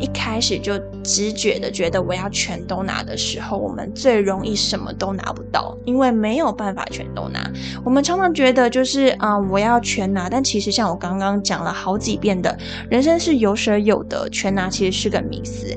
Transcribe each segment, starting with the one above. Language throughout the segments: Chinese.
一开始就直觉的觉得我要全都拿的时候，我们最容易什么都拿不到，因为没有办法全都拿。我们常常觉得就是啊，我要全拿，但其实像我刚刚讲了好几遍的，人生是有舍有得，全拿其实是个迷思。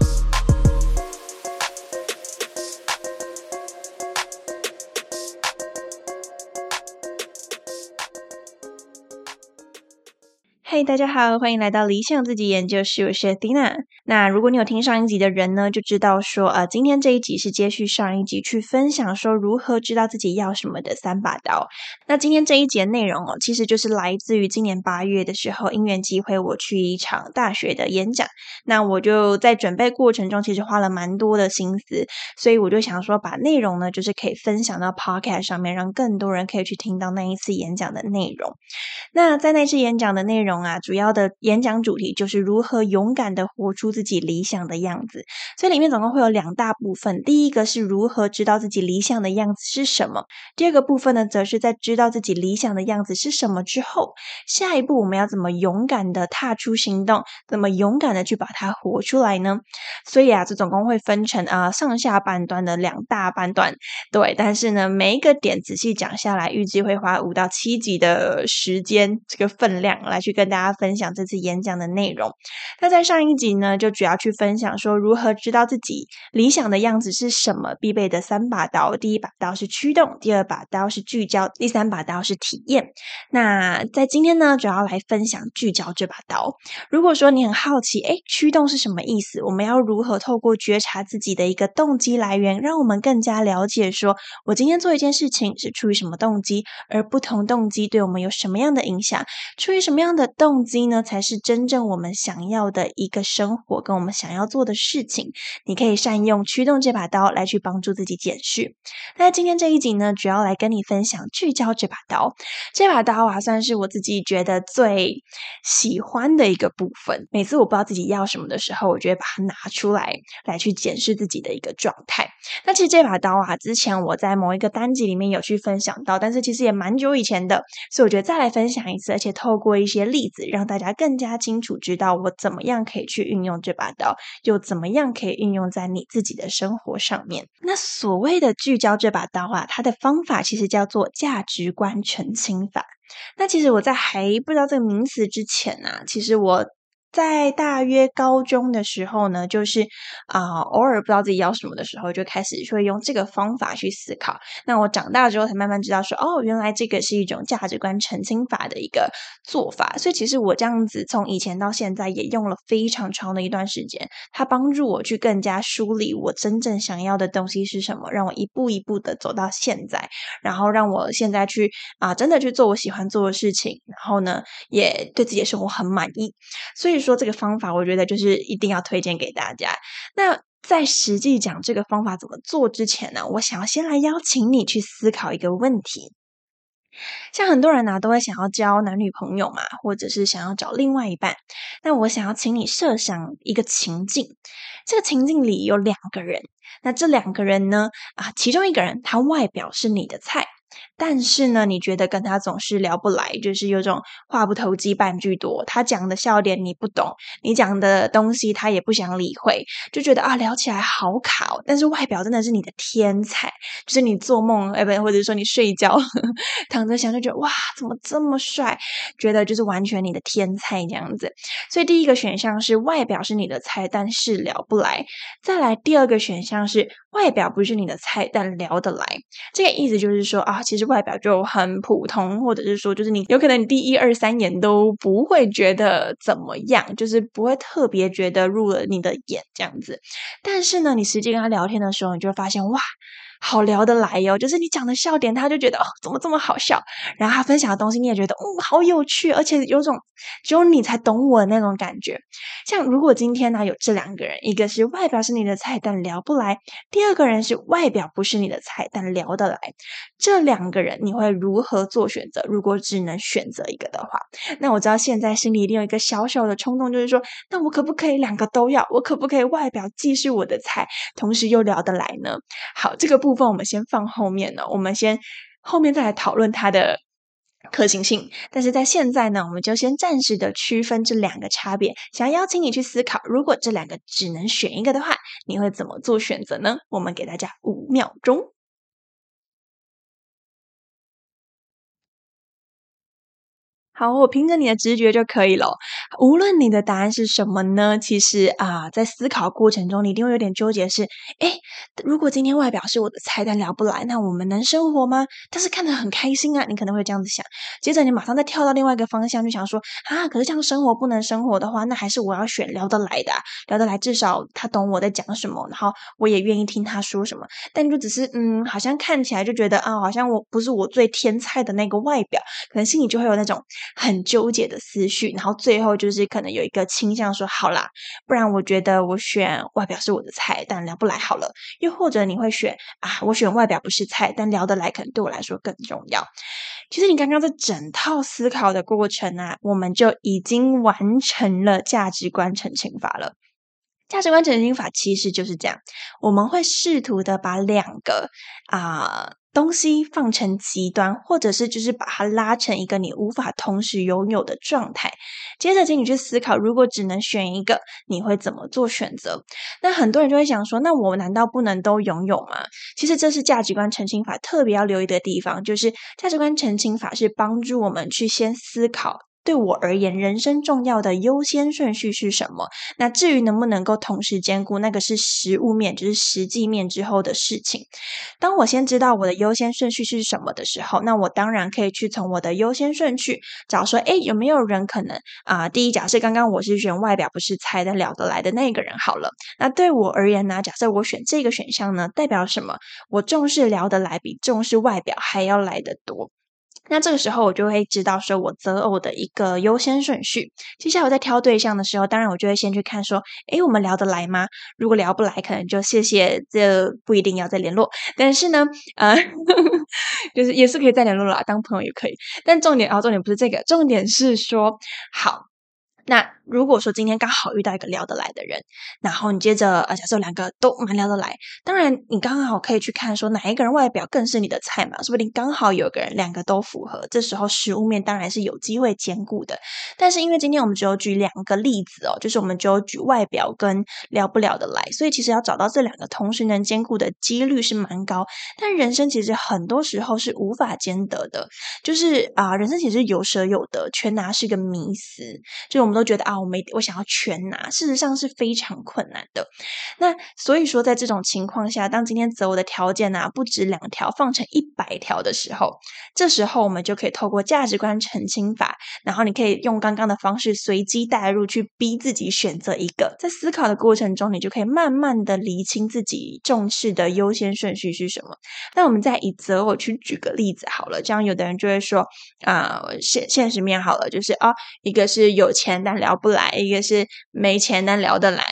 大家好，欢迎来到理想自己研究室，我是 Dina。那如果你有听上一集的人呢，就知道说，呃，今天这一集是接续上一集去分享说如何知道自己要什么的三把刀。那今天这一节内容哦，其实就是来自于今年八月的时候，因缘机会我去一场大学的演讲。那我就在准备过程中，其实花了蛮多的心思，所以我就想说，把内容呢，就是可以分享到 Podcast 上面，让更多人可以去听到那一次演讲的内容。那在那次演讲的内容。啊，啊主要的演讲主题就是如何勇敢的活出自己理想的样子，所以里面总共会有两大部分。第一个是如何知道自己理想的样子是什么，第二个部分呢，则是在知道自己理想的样子是什么之后，下一步我们要怎么勇敢的踏出行动，怎么勇敢的去把它活出来呢？所以啊，这总共会分成啊上下半段的两大半段，对，但是呢，每一个点仔细讲下来，预计会花五到七集的时间，这个分量来去跟。大家大家分享这次演讲的内容。那在上一集呢，就主要去分享说如何知道自己理想的样子是什么，必备的三把刀。第一把刀是驱动，第二把刀是聚焦，第三把刀是体验。那在今天呢，主要来分享聚焦这把刀。如果说你很好奇，哎，驱动是什么意思？我们要如何透过觉察自己的一个动机来源，让我们更加了解，说我今天做一件事情是出于什么动机，而不同动机对我们有什么样的影响？出于什么样的？动动机呢，才是真正我们想要的一个生活，跟我们想要做的事情。你可以善用驱动这把刀来去帮助自己检视。那今天这一集呢，主要来跟你分享聚焦这把刀。这把刀啊，算是我自己觉得最喜欢的一个部分。每次我不知道自己要什么的时候，我就会把它拿出来，来去检视自己的一个状态。那其实这把刀啊，之前我在某一个单集里面有去分享到，但是其实也蛮久以前的，所以我觉得再来分享一次，而且透过一些例子。让大家更加清楚知道我怎么样可以去运用这把刀，又怎么样可以运用在你自己的生活上面。那所谓的聚焦这把刀啊，它的方法其实叫做价值观澄清法。那其实我在还不知道这个名词之前啊，其实我。在大约高中的时候呢，就是啊，偶尔不知道自己要什么的时候，就开始会用这个方法去思考。那我长大之后才慢慢知道说，哦，原来这个是一种价值观澄清法的一个做法。所以其实我这样子从以前到现在也用了非常长的一段时间，它帮助我去更加梳理我真正想要的东西是什么，让我一步一步的走到现在，然后让我现在去啊，真的去做我喜欢做的事情，然后呢，也对自己的生活很满意。所以。说这个方法，我觉得就是一定要推荐给大家。那在实际讲这个方法怎么做之前呢，我想要先来邀请你去思考一个问题。像很多人呢，都会想要交男女朋友嘛，或者是想要找另外一半。那我想要请你设想一个情境，这个情境里有两个人。那这两个人呢，啊，其中一个人他外表是你的菜。但是呢，你觉得跟他总是聊不来，就是有种话不投机半句多。他讲的笑点你不懂，你讲的东西他也不想理会，就觉得啊聊起来好卡。但是外表真的是你的天才，就是你做梦哎不，或者说你睡觉 躺着想就觉得哇怎么这么帅，觉得就是完全你的天才这样子。所以第一个选项是外表是你的菜，但是聊不来。再来第二个选项是外表不是你的菜，但聊得来。这个意思就是说啊，其实外表就很普通，或者是说就是你有可能你第一二三眼都不会觉得怎么样，就是不会特别觉得入了你的眼这样子。但是呢，你实际跟他聊天的时候，你就会发现哇。好聊得来哟，就是你讲的笑点，他就觉得哦，怎么这么好笑？然后他分享的东西，你也觉得嗯，好有趣，而且有种只有你才懂我的那种感觉。像如果今天呢有这两个人，一个是外表是你的菜但聊不来，第二个人是外表不是你的菜但聊得来，这两个人你会如何做选择？如果只能选择一个的话，那我知道现在心里一定有一个小小的冲动，就是说，那我可不可以两个都要？我可不可以外表既是我的菜，同时又聊得来呢？好，这个部。部分我们先放后面呢，我们先后面再来讨论它的可行性。但是在现在呢，我们就先暂时的区分这两个差别。想要邀请你去思考，如果这两个只能选一个的话，你会怎么做选择呢？我们给大家五秒钟。好，我凭着你的直觉就可以了。无论你的答案是什么呢？其实啊，在思考过程中，你一定会有点纠结。是，哎，如果今天外表是我的菜，但聊不来，那我们能生活吗？但是看得很开心啊，你可能会这样子想。接着，你马上再跳到另外一个方向，就想说啊，可是这样生活不能生活的话，那还是我要选聊得来的，聊得来，至少他懂我在讲什么，然后我也愿意听他说什么。但就只是嗯，好像看起来就觉得啊，好像我不是我最天菜的那个外表，可能心里就会有那种。很纠结的思绪，然后最后就是可能有一个倾向说好啦，不然我觉得我选外表是我的菜，但聊不来好了。又或者你会选啊，我选外表不是菜，但聊得来可能对我来说更重要。其实你刚刚这整套思考的过程啊，我们就已经完成了价值观澄清法了。价值观澄清法其实就是这样，我们会试图的把两个啊。东西放成极端，或者是就是把它拉成一个你无法同时拥有的状态。接着，请你去思考，如果只能选一个，你会怎么做选择？那很多人就会想说，那我难道不能都拥有吗？其实这是价值观澄清法特别要留意的地方，就是价值观澄清法是帮助我们去先思考。对我而言，人生重要的优先顺序是什么？那至于能不能够同时兼顾，那个是实物面，就是实际面之后的事情。当我先知道我的优先顺序是什么的时候，那我当然可以去从我的优先顺序找说，哎，有没有人可能啊？第一，假设刚刚我是选外表不是猜的了得来的那个人好了。那对我而言呢？假设我选这个选项呢，代表什么？我重视聊得来比重视外表还要来得多。那这个时候我就会知道说我择偶的一个优先顺序。接下来我在挑对象的时候，当然我就会先去看说，诶，我们聊得来吗？如果聊不来，可能就谢谢，这不一定要再联络。但是呢，呃，就是也是可以再联络啦，当朋友也可以。但重点啊，重点不是这个，重点是说好。那如果说今天刚好遇到一个聊得来的人，然后你接着呃，假设两个都蛮聊得来，当然你刚好可以去看说哪一个人外表更是你的菜嘛，说不定刚好有个人两个都符合，这时候实物面当然是有机会兼顾的。但是因为今天我们只有举两个例子哦，就是我们只有举外表跟聊不聊得来，所以其实要找到这两个同时能兼顾的几率是蛮高。但人生其实很多时候是无法兼得的，就是啊，人生其实有舍有得，全拿是个迷思，就我们们都觉得啊，我没我想要全拿，事实上是非常困难的。那所以说，在这种情况下，当今天择偶的条件呢不止两条，放成一百条的时候，这时候我们就可以透过价值观澄清法，然后你可以用刚刚的方式随机带入，去逼自己选择一个。在思考的过程中，你就可以慢慢的理清自己重视的优先顺序是什么。那我们再以择偶去举个例子好了，这样有的人就会说啊，现现实面好了，就是啊，一个是有钱。但聊不来，一个是没钱但聊得来，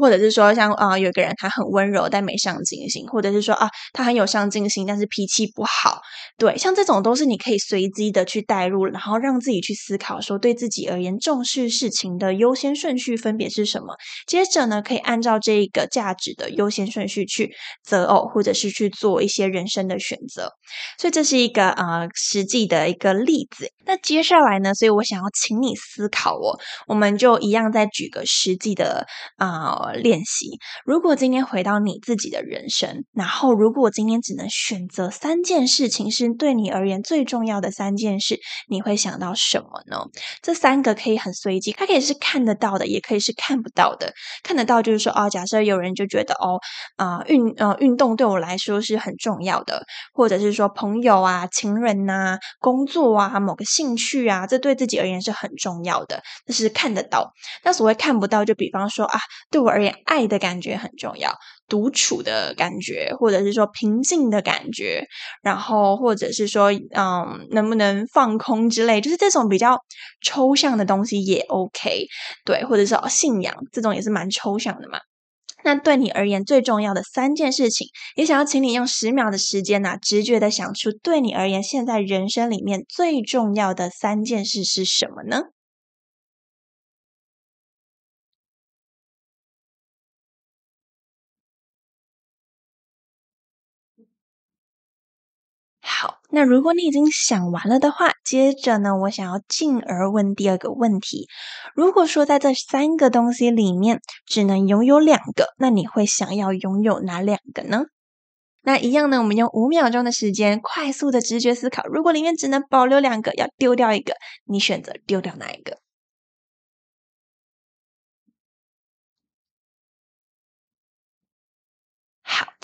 或者是说像啊，有个人他很温柔但没上进心，或者是说啊，他很有上进心但是脾气不好。对，像这种都是你可以随机的去带入，然后让自己去思考，说对自己而言重视事情的优先顺序分别是什么。接着呢，可以按照这个价值的优先顺序去择偶，或者是去做一些人生的选择。所以这是一个啊实际的一个例子。那接下来呢，所以我想要请你思考哦。我们就一样再举个实际的啊练习。如果今天回到你自己的人生，然后如果今天只能选择三件事情是对你而言最重要的三件事，你会想到什么呢？这三个可以很随机，它可以是看得到的，也可以是看不到的。看得到就是说，哦，假设有人就觉得，哦，啊，运呃运动对我来说是很重要的，或者是说朋友啊、情人呐、工作啊、某个兴趣啊，这对自己而言是很重要的，是看得到。那所谓看不到，就比方说啊，对我而言，爱的感觉很重要，独处的感觉，或者是说平静的感觉，然后或者是说，嗯，能不能放空之类，就是这种比较抽象的东西也 OK，对，或者是信仰这种也是蛮抽象的嘛。那对你而言最重要的三件事情，也想要请你用十秒的时间呐，直觉的想出对你而言现在人生里面最重要的三件事是什么呢？那如果你已经想完了的话，接着呢，我想要进而问第二个问题：如果说在这三个东西里面只能拥有两个，那你会想要拥有哪两个呢？那一样呢，我们用五秒钟的时间快速的直觉思考：如果里面只能保留两个，要丢掉一个，你选择丢掉哪一个？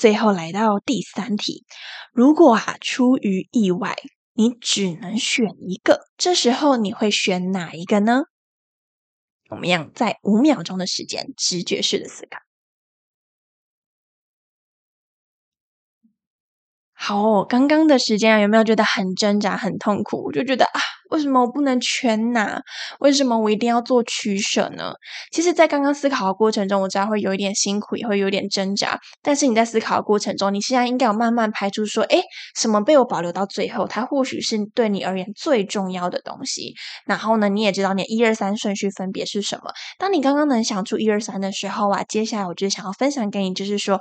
最后来到第三题。如果啊出于意外，你只能选一个，这时候你会选哪一个呢？我们要在五秒钟的时间直觉式的思考。好，刚刚的时间啊，有没有觉得很挣扎、很痛苦？我就觉得啊。为什么我不能全拿？为什么我一定要做取舍呢？其实，在刚刚思考的过程中，我知道会有一点辛苦，也会有点挣扎。但是你在思考的过程中，你现在应该有慢慢排除说，诶，什么被我保留到最后？它或许是对你而言最重要的东西。然后呢，你也知道你一二三顺序分别是什么。当你刚刚能想出一二三的时候啊，接下来我就想要分享给你，就是说，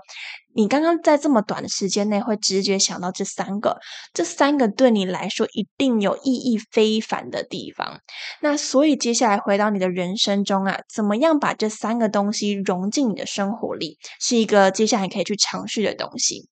你刚刚在这么短的时间内会直觉想到这三个，这三个对你来说一定有意义非。凡的地方，那所以接下来回到你的人生中啊，怎么样把这三个东西融进你的生活里，是一个接下来可以去尝试的东西。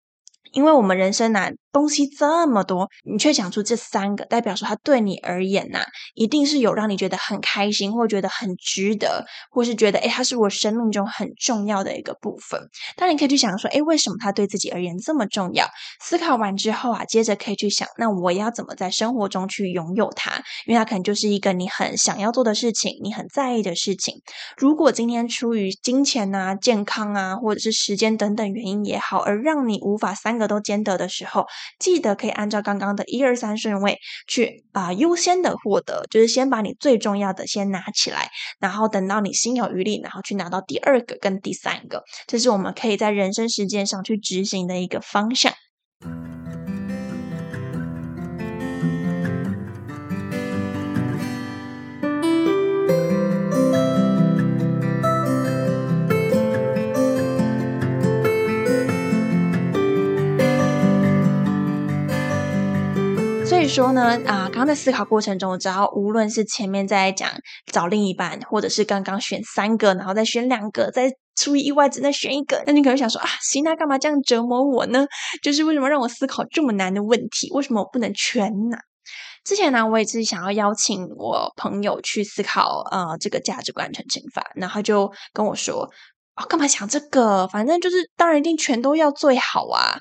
因为我们人生难。东西这么多，你却讲出这三个，代表说它对你而言呐，一定是有让你觉得很开心，或觉得很值得，或是觉得诶，它是我生命中很重要的一个部分。当你可以去想说，诶，为什么它对自己而言这么重要？思考完之后啊，接着可以去想，那我要怎么在生活中去拥有它？因为它可能就是一个你很想要做的事情，你很在意的事情。如果今天出于金钱啊、健康啊，或者是时间等等原因也好，而让你无法三个都兼得的时候，记得可以按照刚刚的一二三顺位去啊，优先的获得，就是先把你最重要的先拿起来，然后等到你心有余力，然后去拿到第二个跟第三个，这是我们可以在人生实践上去执行的一个方向。说呢，啊，刚刚在思考过程中，只要无论是前面在讲找另一半，或者是刚刚选三个，然后再选两个，再出意外只能选一个，那你可能想说啊，行，那干嘛这样折磨我呢？就是为什么让我思考这么难的问题？为什么我不能全拿？之前呢，我也是想要邀请我朋友去思考呃这个价值观成乘法，然后就跟我说，啊，干嘛想这个？反正就是当然一定全都要最好啊。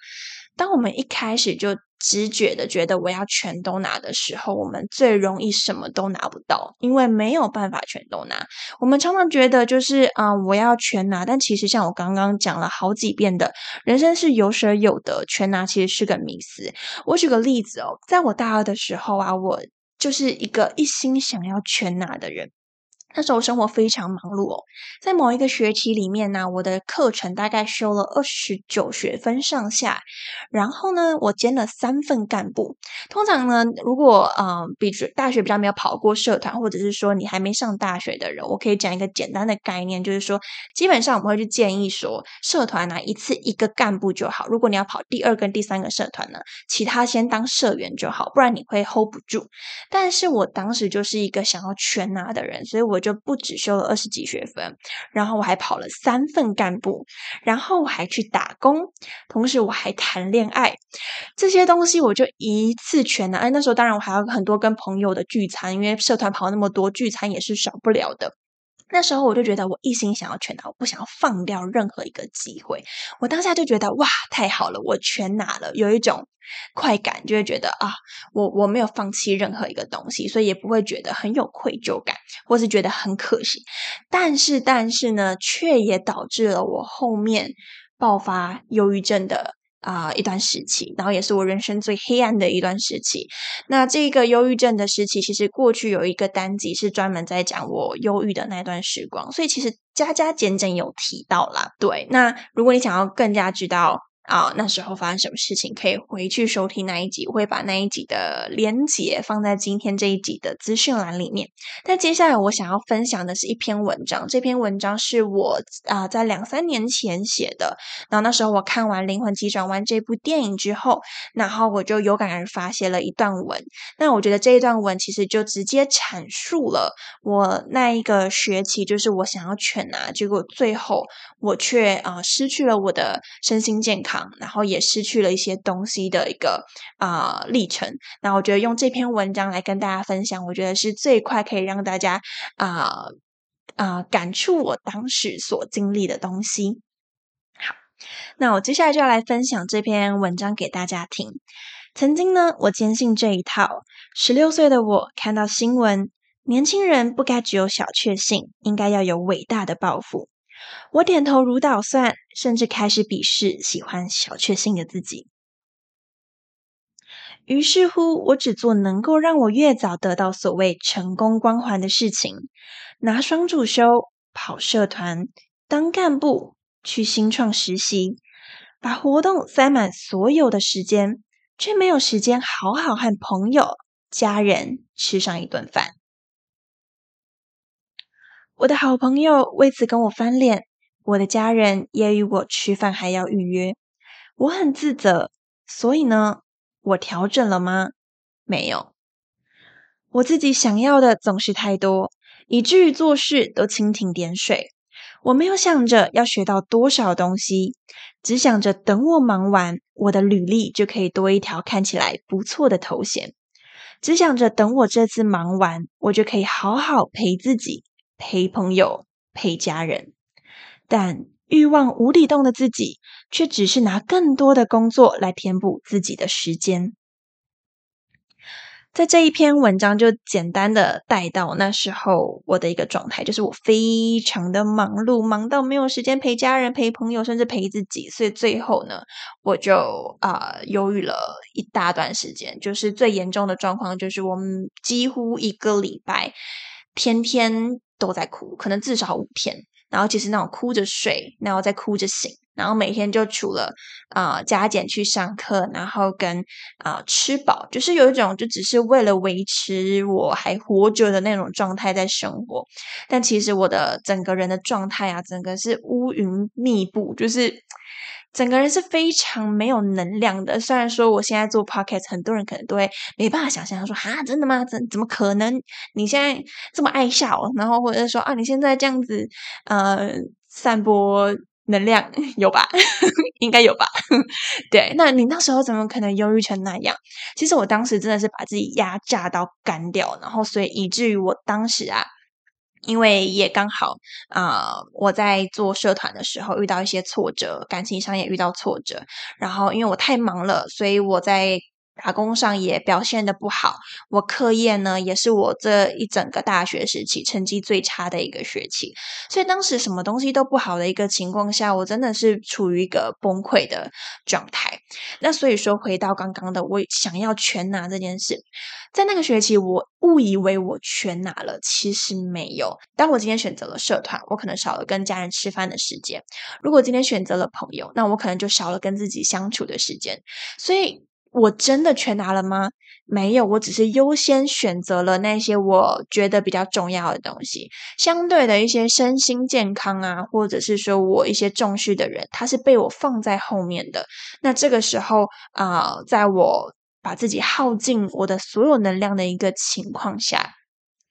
当我们一开始就直觉的觉得我要全都拿的时候，我们最容易什么都拿不到，因为没有办法全都拿。我们常常觉得就是啊，我要全拿，但其实像我刚刚讲了好几遍的，人生是有舍有得，全拿其实是个迷思。我举个例子哦，在我大二的时候啊，我就是一个一心想要全拿的人。那时候生活非常忙碌哦，在某一个学期里面呢，我的课程大概修了二十九学分上下，然后呢，我兼了三份干部。通常呢，如果嗯，比大学比较没有跑过社团，或者是说你还没上大学的人，我可以讲一个简单的概念，就是说，基本上我们会去建议说，社团呢一次一个干部就好。如果你要跑第二跟第三个社团呢，其他先当社员就好，不然你会 hold 不住。但是我当时就是一个想要全拿的人，所以我。我就不止修了二十几学分，然后我还跑了三份干部，然后我还去打工，同时我还谈恋爱，这些东西我就一次全拿。哎，那时候当然我还有很多跟朋友的聚餐，因为社团跑那么多，聚餐也是少不了的。那时候我就觉得我一心想要全拿，我不想要放掉任何一个机会。我当下就觉得哇，太好了，我全拿了，有一种快感，就会觉得啊，我我没有放弃任何一个东西，所以也不会觉得很有愧疚感，或是觉得很可惜。但是，但是呢，却也导致了我后面爆发忧郁症的。啊，一段时期，然后也是我人生最黑暗的一段时期。那这个忧郁症的时期，其实过去有一个单集是专门在讲我忧郁的那段时光，所以其实加加减减有提到啦。对，那如果你想要更加知道。啊，那时候发生什么事情，可以回去收听那一集，我会把那一集的连结放在今天这一集的资讯栏里面。但接下来我想要分享的是一篇文章，这篇文章是我啊在两三年前写的。然后那时候我看完《灵魂急转弯》这部电影之后，然后我就有感而发写了一段文。那我觉得这一段文其实就直接阐述了我那一个学期，就是我想要全拿，结果最后我却啊失去了我的身心健康。然后也失去了一些东西的一个啊历程。那我觉得用这篇文章来跟大家分享，我觉得是最快可以让大家啊啊感触我当时所经历的东西。好，那我接下来就要来分享这篇文章给大家听。曾经呢，我坚信这一套。十六岁的我看到新闻，年轻人不该只有小确幸，应该要有伟大的抱负。我点头如捣蒜，甚至开始鄙视喜欢小确幸的自己。于是乎，我只做能够让我越早得到所谓成功光环的事情：拿双主修、跑社团、当干部、去新创实习，把活动塞满所有的时间，却没有时间好好和朋友、家人吃上一顿饭。我的好朋友为此跟我翻脸，我的家人也与我吃饭还要预约，我很自责。所以呢，我调整了吗？没有。我自己想要的总是太多，以至于做事都蜻蜓点水。我没有想着要学到多少东西，只想着等我忙完，我的履历就可以多一条看起来不错的头衔。只想着等我这次忙完，我就可以好好陪自己。陪朋友，陪家人，但欲望无底洞的自己，却只是拿更多的工作来填补自己的时间。在这一篇文章就简单的带到那时候我的一个状态，就是我非常的忙碌，忙到没有时间陪家人、陪朋友，甚至陪自己。所以最后呢，我就啊犹豫了一大段时间。就是最严重的状况，就是我们几乎一个礼拜天天。都在哭，可能至少五天，然后其实那种哭着睡，然后再哭着醒，然后每天就除了啊加减去上课，然后跟啊吃饱，就是有一种就只是为了维持我还活着的那种状态在生活，但其实我的整个人的状态啊，整个是乌云密布，就是。整个人是非常没有能量的。虽然说我现在做 podcast，很多人可能都会没办法想象，说哈，真的吗？怎怎么可能？你现在这么爱笑，然后或者是说啊，你现在这样子呃，散播能量 有吧？应该有吧？对，那你那时候怎么可能忧郁成那样？其实我当时真的是把自己压榨到干掉，然后所以以至于我当时啊。因为也刚好啊，我在做社团的时候遇到一些挫折，感情上也遇到挫折。然后因为我太忙了，所以我在打工上也表现的不好。我课业呢，也是我这一整个大学时期成绩最差的一个学期。所以当时什么东西都不好的一个情况下，我真的是处于一个崩溃的状态。那所以说，回到刚刚的我想要全拿这件事。在那个学期，我误以为我全拿了，其实没有。当我今天选择了社团，我可能少了跟家人吃饭的时间；如果今天选择了朋友，那我可能就少了跟自己相处的时间。所以，我真的全拿了吗？没有，我只是优先选择了那些我觉得比较重要的东西。相对的一些身心健康啊，或者是说我一些重视的人，他是被我放在后面的。那这个时候啊，在我。把自己耗尽我的所有能量的一个情况下，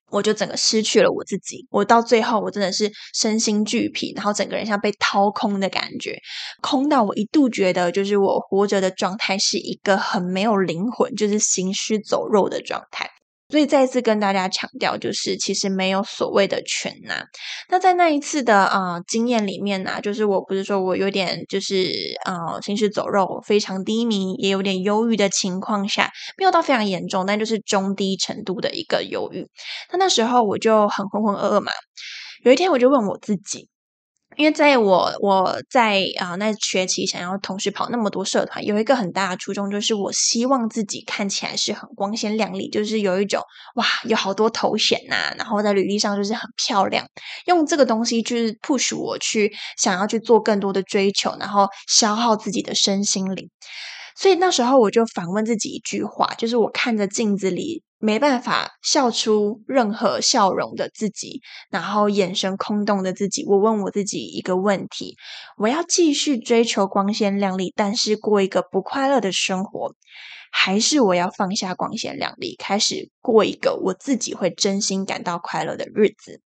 我就整个失去了我自己。我到最后，我真的是身心俱疲，然后整个人像被掏空的感觉，空到我一度觉得，就是我活着的状态是一个很没有灵魂，就是行尸走肉的状态。所以再次跟大家强调，就是其实没有所谓的全拿。那在那一次的啊经验里面呢，就是我不是说我有点就是啊行尸走肉，非常低迷，也有点忧郁的情况下，没有到非常严重，但就是中低程度的一个忧郁。那那时候我就很浑浑噩噩嘛。有一天我就问我自己。因为在我我在啊那学期想要同时跑那么多社团，有一个很大的初衷，就是我希望自己看起来是很光鲜亮丽，就是有一种哇有好多头衔呐，然后在履历上就是很漂亮，用这个东西就是 push 我去想要去做更多的追求，然后消耗自己的身心灵。所以那时候我就反问自己一句话，就是我看着镜子里没办法笑出任何笑容的自己，然后眼神空洞的自己，我问我自己一个问题：我要继续追求光鲜亮丽，但是过一个不快乐的生活，还是我要放下光鲜亮丽，开始过一个我自己会真心感到快乐的日子？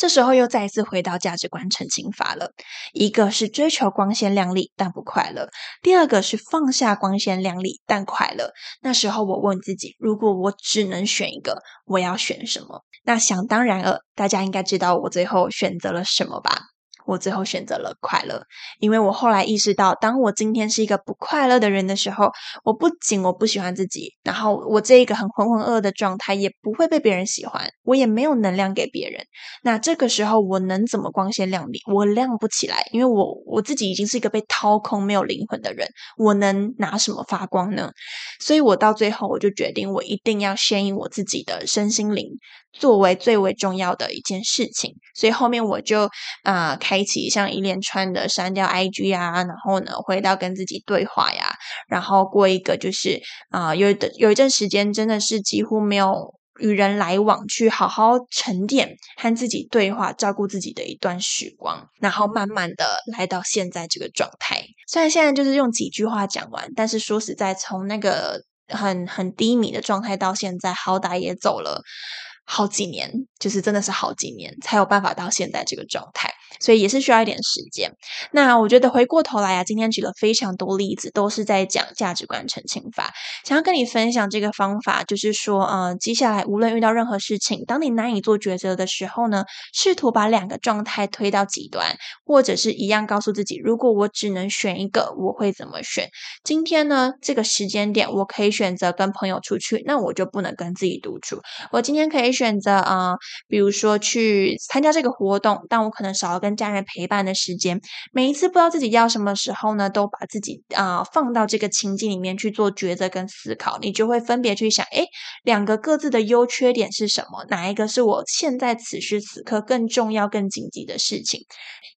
这时候又再一次回到价值观澄清法了，一个是追求光鲜亮丽但不快乐，第二个是放下光鲜亮丽但快乐。那时候我问自己，如果我只能选一个，我要选什么？那想当然了，大家应该知道我最后选择了什么吧？我最后选择了快乐，因为我后来意识到，当我今天是一个不快乐的人的时候，我不仅我不喜欢自己，然后我这一个很浑浑噩噩的状态也不会被别人喜欢，我也没有能量给别人。那这个时候我能怎么光鲜亮丽？我亮不起来，因为我我自己已经是一个被掏空、没有灵魂的人，我能拿什么发光呢？所以我到最后我就决定，我一定要先以我自己的身心灵。作为最为重要的一件事情，所以后面我就啊开启像一连串的删掉 IG 啊，然后呢回到跟自己对话呀，然后过一个就是啊有的有一阵时间真的是几乎没有与人来往，去好好沉淀和自己对话，照顾自己的一段时光，然后慢慢的来到现在这个状态。虽然现在就是用几句话讲完，但是说实在，从那个很很低迷的状态到现在，好歹也走了。好几年，就是真的是好几年才有办法到现在这个状态。所以也是需要一点时间。那我觉得回过头来啊，今天举了非常多例子，都是在讲价值观澄清法。想要跟你分享这个方法，就是说，呃，接下来无论遇到任何事情，当你难以做抉择的时候呢，试图把两个状态推到极端，或者是一样告诉自己，如果我只能选一个，我会怎么选？今天呢，这个时间点，我可以选择跟朋友出去，那我就不能跟自己独处。我今天可以选择啊，比如说去参加这个活动，但我可能少了跟家人陪伴的时间，每一次不知道自己要什么时候呢，都把自己啊放到这个情境里面去做抉择跟思考，你就会分别去想，哎，两个各自的优缺点是什么？哪一个是我现在此时此刻更重要、更紧急的事情？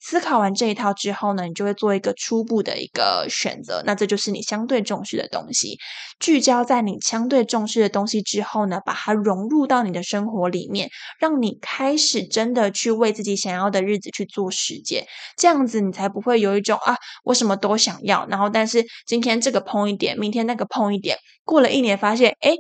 思考完这一套之后呢，你就会做一个初步的一个选择，那这就是你相对重视的东西。聚焦在你相对重视的东西之后呢，把它融入到你的生生活里面，让你开始真的去为自己想要的日子去做实践，这样子你才不会有一种啊，我什么都想要，然后但是今天这个碰一点，明天那个碰一点，过了一年发现，哎。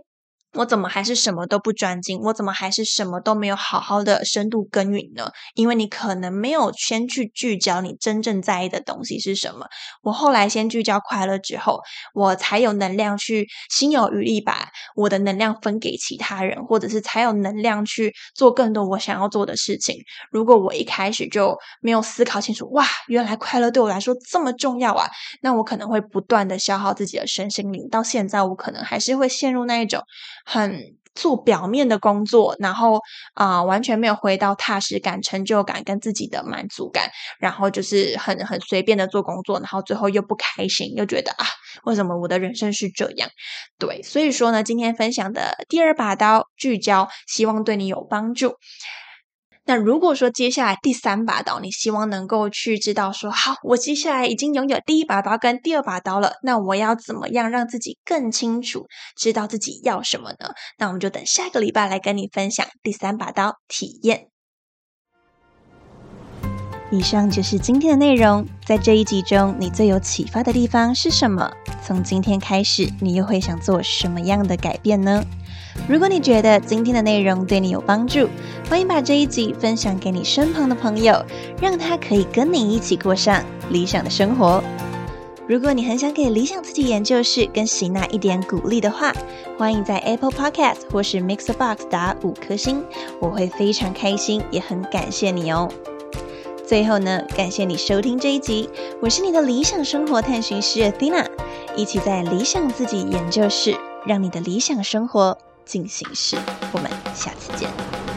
我怎么还是什么都不专精？我怎么还是什么都没有好好的深度耕耘呢？因为你可能没有先去聚焦你真正在意的东西是什么。我后来先聚焦快乐之后，我才有能量去心有余力把我的能量分给其他人，或者是才有能量去做更多我想要做的事情。如果我一开始就没有思考清楚，哇，原来快乐对我来说这么重要啊，那我可能会不断的消耗自己的身心灵。到现在，我可能还是会陷入那一种。很做表面的工作，然后啊，完全没有回到踏实感、成就感跟自己的满足感，然后就是很很随便的做工作，然后最后又不开心，又觉得啊，为什么我的人生是这样？对，所以说呢，今天分享的第二把刀聚焦，希望对你有帮助。那如果说接下来第三把刀，你希望能够去知道说，好，我接下来已经拥有第一把刀跟第二把刀了，那我要怎么样让自己更清楚知道自己要什么呢？那我们就等下个礼拜来跟你分享第三把刀体验。以上就是今天的内容，在这一集中，你最有启发的地方是什么？从今天开始，你又会想做什么样的改变呢？如果你觉得今天的内容对你有帮助，欢迎把这一集分享给你身旁的朋友，让他可以跟你一起过上理想的生活。如果你很想给理想自己研究室跟喜娜一点鼓励的话，欢迎在 Apple Podcast 或是 Mixbox 打五颗星，我会非常开心，也很感谢你哦。最后呢，感谢你收听这一集，我是你的理想生活探寻师 Athena，一起在理想自己研究室，让你的理想生活进行式。我们下次见。